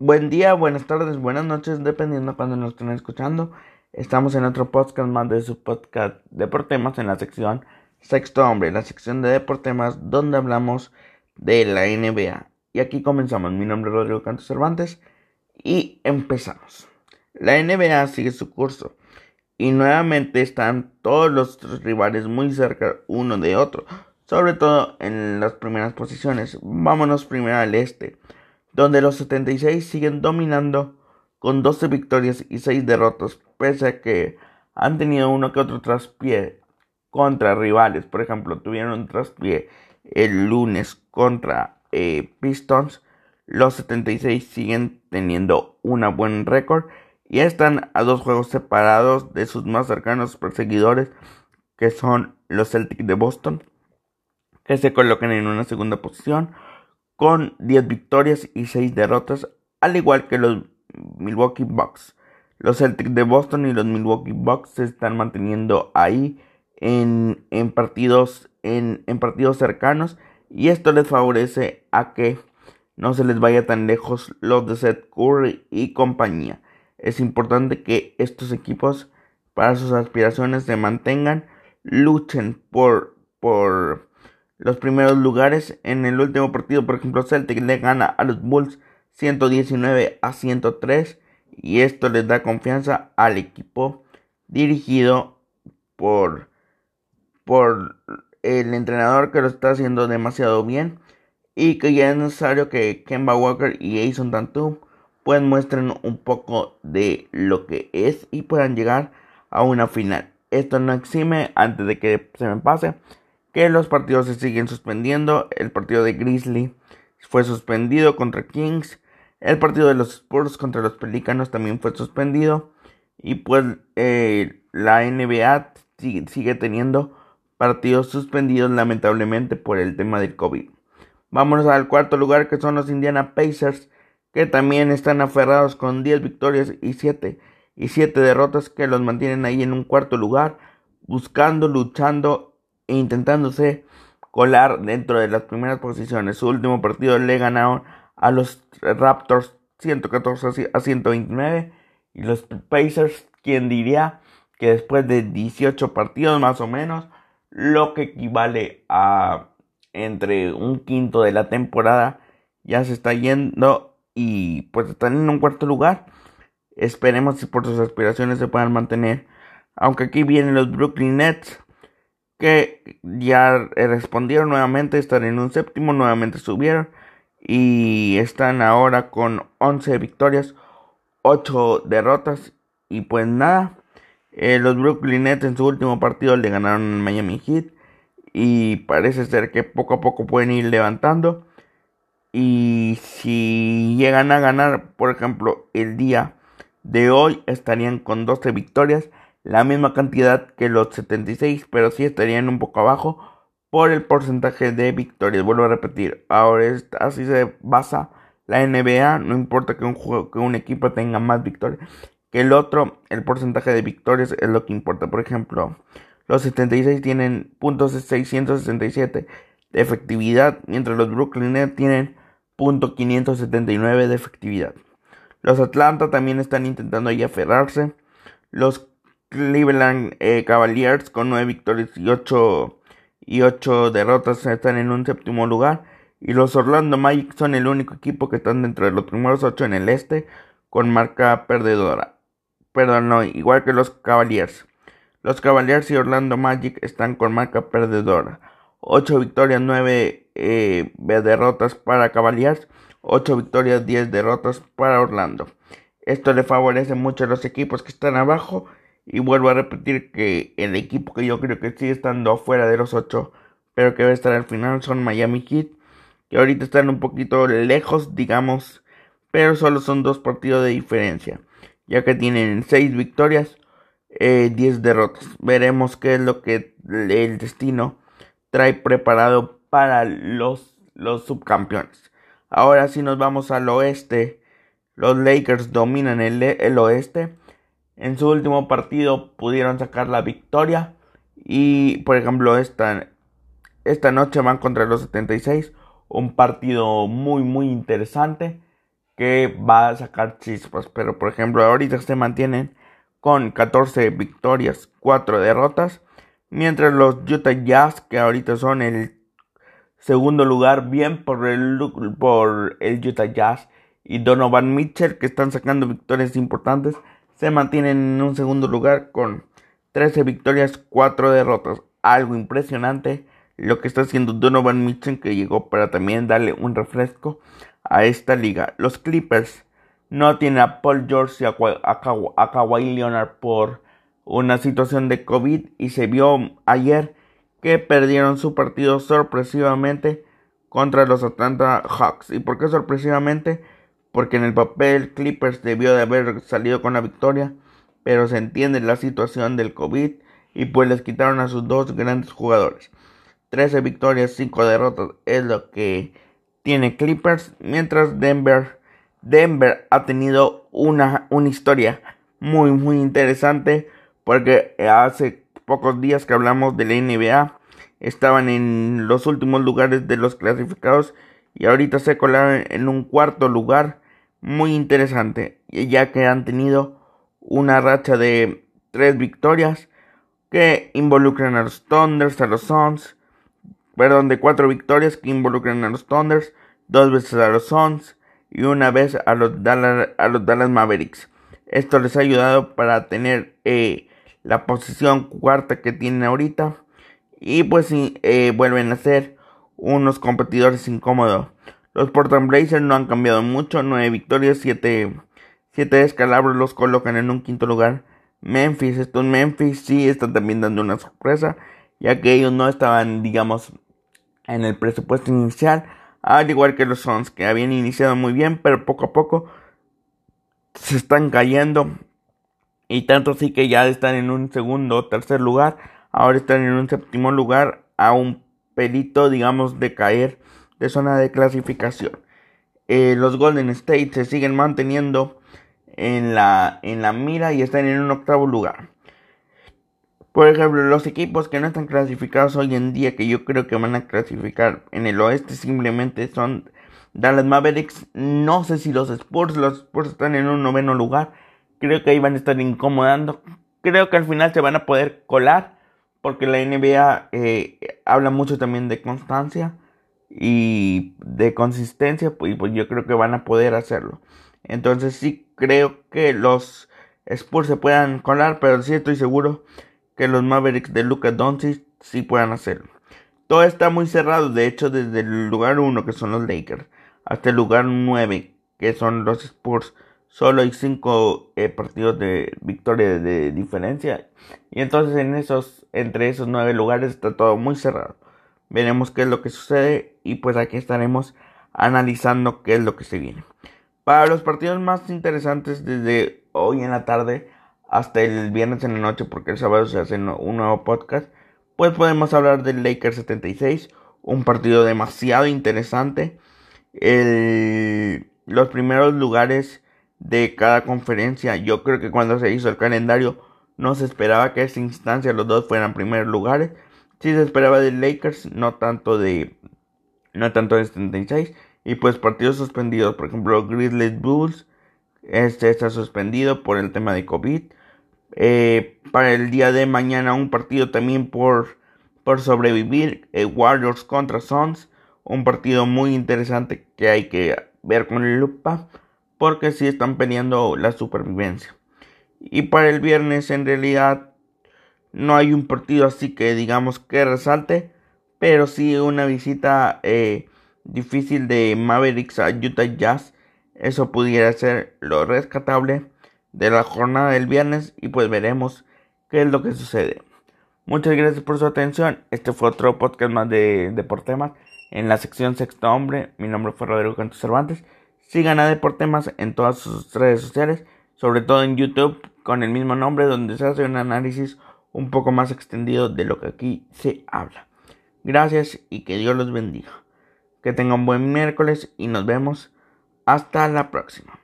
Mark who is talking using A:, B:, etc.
A: Buen día, buenas tardes, buenas noches, dependiendo de cuando nos estén escuchando. Estamos en otro podcast más de su podcast Deportemas en la sección Sexto Hombre, la sección de Deportemas donde hablamos de la NBA. Y aquí comenzamos. Mi nombre es Rodrigo Cantos Cervantes y empezamos. La NBA sigue su curso y nuevamente están todos los rivales muy cerca uno de otro, sobre todo en las primeras posiciones. Vámonos primero al este donde los 76 siguen dominando con 12 victorias y 6 derrotas, pese a que han tenido uno que otro traspié contra rivales. Por ejemplo, tuvieron un traspié el lunes contra eh, Pistons. Los 76 siguen teniendo un buen récord y están a dos juegos separados de sus más cercanos perseguidores, que son los Celtics de Boston, que se colocan en una segunda posición con 10 victorias y 6 derrotas, al igual que los Milwaukee Bucks. Los Celtics de Boston y los Milwaukee Bucks se están manteniendo ahí en, partidos, en, en partidos cercanos y esto les favorece a que no se les vaya tan lejos los de Seth Curry y compañía. Es importante que estos equipos para sus aspiraciones se mantengan, luchen por, por los primeros lugares. En el último partido, por ejemplo, Celtic le gana a los Bulls 119 a 103 y esto les da confianza al equipo dirigido por por el entrenador que lo está haciendo demasiado bien y que ya es necesario que Kemba Walker y Jason Tantum pues muestren un poco de lo que es y puedan llegar a una final. Esto no exime antes de que se me pase que los partidos se siguen suspendiendo. El partido de Grizzly fue suspendido contra Kings. El partido de los Spurs contra los Pelicanos también fue suspendido. Y pues eh, la NBA sigue, teniendo partidos suspendidos lamentablemente por el tema del COVID. Vámonos al cuarto lugar que son los Indiana Pacers que también están aferrados con 10 victorias y 7 y 7 derrotas que los mantienen ahí en un cuarto lugar buscando, luchando intentándose colar dentro de las primeras posiciones. Su último partido le ganaron a los Raptors 114 a 129 y los Pacers, quien diría que después de 18 partidos más o menos, lo que equivale a entre un quinto de la temporada, ya se está yendo y pues están en un cuarto lugar. Esperemos si por sus aspiraciones se puedan mantener. Aunque aquí vienen los Brooklyn Nets ya respondieron nuevamente, están en un séptimo, nuevamente subieron y están ahora con 11 victorias, 8 derrotas y pues nada, eh, los Brooklyn Nets en su último partido le ganaron al Miami Heat y parece ser que poco a poco pueden ir levantando y si llegan a ganar, por ejemplo, el día de hoy estarían con 12 victorias la misma cantidad que los 76, pero sí estarían un poco abajo por el porcentaje de victorias. Vuelvo a repetir, ahora así se basa la NBA, no importa que un, juego, que un equipo tenga más victorias que el otro, el porcentaje de victorias es lo que importa. Por ejemplo, los 76 tienen puntos 667 de efectividad, mientras los Brooklyn Nets tienen punto 579 de efectividad. Los Atlanta también están intentando ahí aferrarse. Los Cleveland eh, Cavaliers con 9 victorias y 8, y 8 derrotas están en un séptimo lugar. Y los Orlando Magic son el único equipo que están dentro de los primeros 8 en el este con marca perdedora. Perdón, no, igual que los Cavaliers. Los Cavaliers y Orlando Magic están con marca perdedora. 8 victorias, 9 eh, derrotas para Cavaliers. 8 victorias, 10 derrotas para Orlando. Esto le favorece mucho a los equipos que están abajo y vuelvo a repetir que el equipo que yo creo que sigue estando afuera de los 8, pero que va a estar al final son Miami Heat, que ahorita están un poquito lejos, digamos, pero solo son dos partidos de diferencia, ya que tienen 6 victorias, eh, 10 derrotas. Veremos qué es lo que el destino trae preparado para los, los subcampeones. Ahora si nos vamos al oeste, los Lakers dominan el, el oeste en su último partido pudieron sacar la victoria. Y por ejemplo, esta, esta noche van contra los 76. Un partido muy, muy interesante. que va a sacar chispas. Pero por ejemplo, ahorita se mantienen con 14 victorias, 4 derrotas. Mientras los Utah Jazz, que ahorita son el segundo lugar, bien por el, por el Utah Jazz y Donovan Mitchell, que están sacando victorias importantes, se mantienen en un segundo lugar con 13 victorias, 4 derrotas. Algo impresionante lo que está haciendo Donovan Mitchell, que llegó para también darle un refresco a esta liga. Los Clippers no tienen a Paul George y a, Kawhi Leonard por una situación de COVID y se vio ayer que perdieron su partido sorpresivamente contra los Atlanta Hawks. ¿Y por qué sorpresivamente? Porque en el papel Clippers debió de haber salido con la victoria, pero se entiende la situación del COVID y pues les quitaron a sus dos grandes jugadores. 13 victorias, 5 derrotas es lo que tiene Clippers, mientras Denver, Denver ha tenido una, una historia muy muy interesante porque hace pocos días que hablamos de la NBA estaban en los últimos lugares de los clasificados y ahorita se colaron en un cuarto lugar muy interesante ya que han tenido una racha de tres victorias que involucran a los Thunders, a los Suns, perdón, de cuatro victorias que involucran a los Thunders, dos veces a los Suns y una vez a los Dallas, a los Dallas Mavericks. Esto les ha ayudado para tener eh, la posición cuarta que tienen ahorita y pues eh, vuelven a ser unos competidores incómodos. Los Portland Blazers no han cambiado mucho, nueve victorias, siete, siete descalabros los colocan en un quinto lugar. Memphis, estos Memphis sí están también dando una sorpresa, ya que ellos no estaban, digamos, en el presupuesto inicial, al igual que los Suns, que habían iniciado muy bien, pero poco a poco se están cayendo. Y tanto así que ya están en un segundo o tercer lugar, ahora están en un séptimo lugar, a un pelito, digamos, de caer zona de clasificación. Eh, los Golden State se siguen manteniendo en la, en la mira y están en un octavo lugar. Por ejemplo, los equipos que no están clasificados hoy en día, que yo creo que van a clasificar en el oeste, simplemente son Dallas Mavericks. No sé si los Spurs, los Spurs están en un noveno lugar. Creo que ahí van a estar incomodando. Creo que al final se van a poder colar, porque la NBA eh, habla mucho también de constancia y de consistencia, pues, pues yo creo que van a poder hacerlo. Entonces sí creo que los Spurs se puedan colar, pero sí estoy seguro que los Mavericks de Luka Doncic sí puedan hacerlo. Todo está muy cerrado, de hecho, desde el lugar 1, que son los Lakers, hasta el lugar 9, que son los Spurs. Solo hay 5 eh, partidos de victoria de diferencia. Y entonces en esos, entre esos 9 lugares está todo muy cerrado. Veremos qué es lo que sucede y pues aquí estaremos analizando qué es lo que se viene. Para los partidos más interesantes desde hoy en la tarde hasta el viernes en la noche, porque el sábado se hace un nuevo podcast, pues podemos hablar del Lakers 76, un partido demasiado interesante. los primeros lugares de cada conferencia, yo creo que cuando se hizo el calendario no se esperaba que a esa instancia los dos fueran primeros lugares. Sí se esperaba de Lakers, no tanto de no tanto de 76 y pues partidos suspendidos, por ejemplo, Grizzlies Bulls este está suspendido por el tema de COVID. Eh, para el día de mañana un partido también por, por sobrevivir. Eh, Warriors contra Suns. Un partido muy interesante que hay que ver con lupa. Porque si están peleando la supervivencia. Y para el viernes en realidad no hay un partido así que digamos que resalte. Pero sí una visita eh, difícil de Mavericks a Utah Jazz. Eso pudiera ser lo rescatable de la jornada del viernes y pues veremos qué es lo que sucede. Muchas gracias por su atención. Este fue otro podcast más de Deportemas en la sección Sexto Hombre. Mi nombre fue Rodrigo Cantos Cervantes. Sigan a Deportemas en todas sus redes sociales, sobre todo en YouTube con el mismo nombre donde se hace un análisis un poco más extendido de lo que aquí se habla. Gracias y que Dios los bendiga. Que tengan buen miércoles y nos vemos hasta la próxima.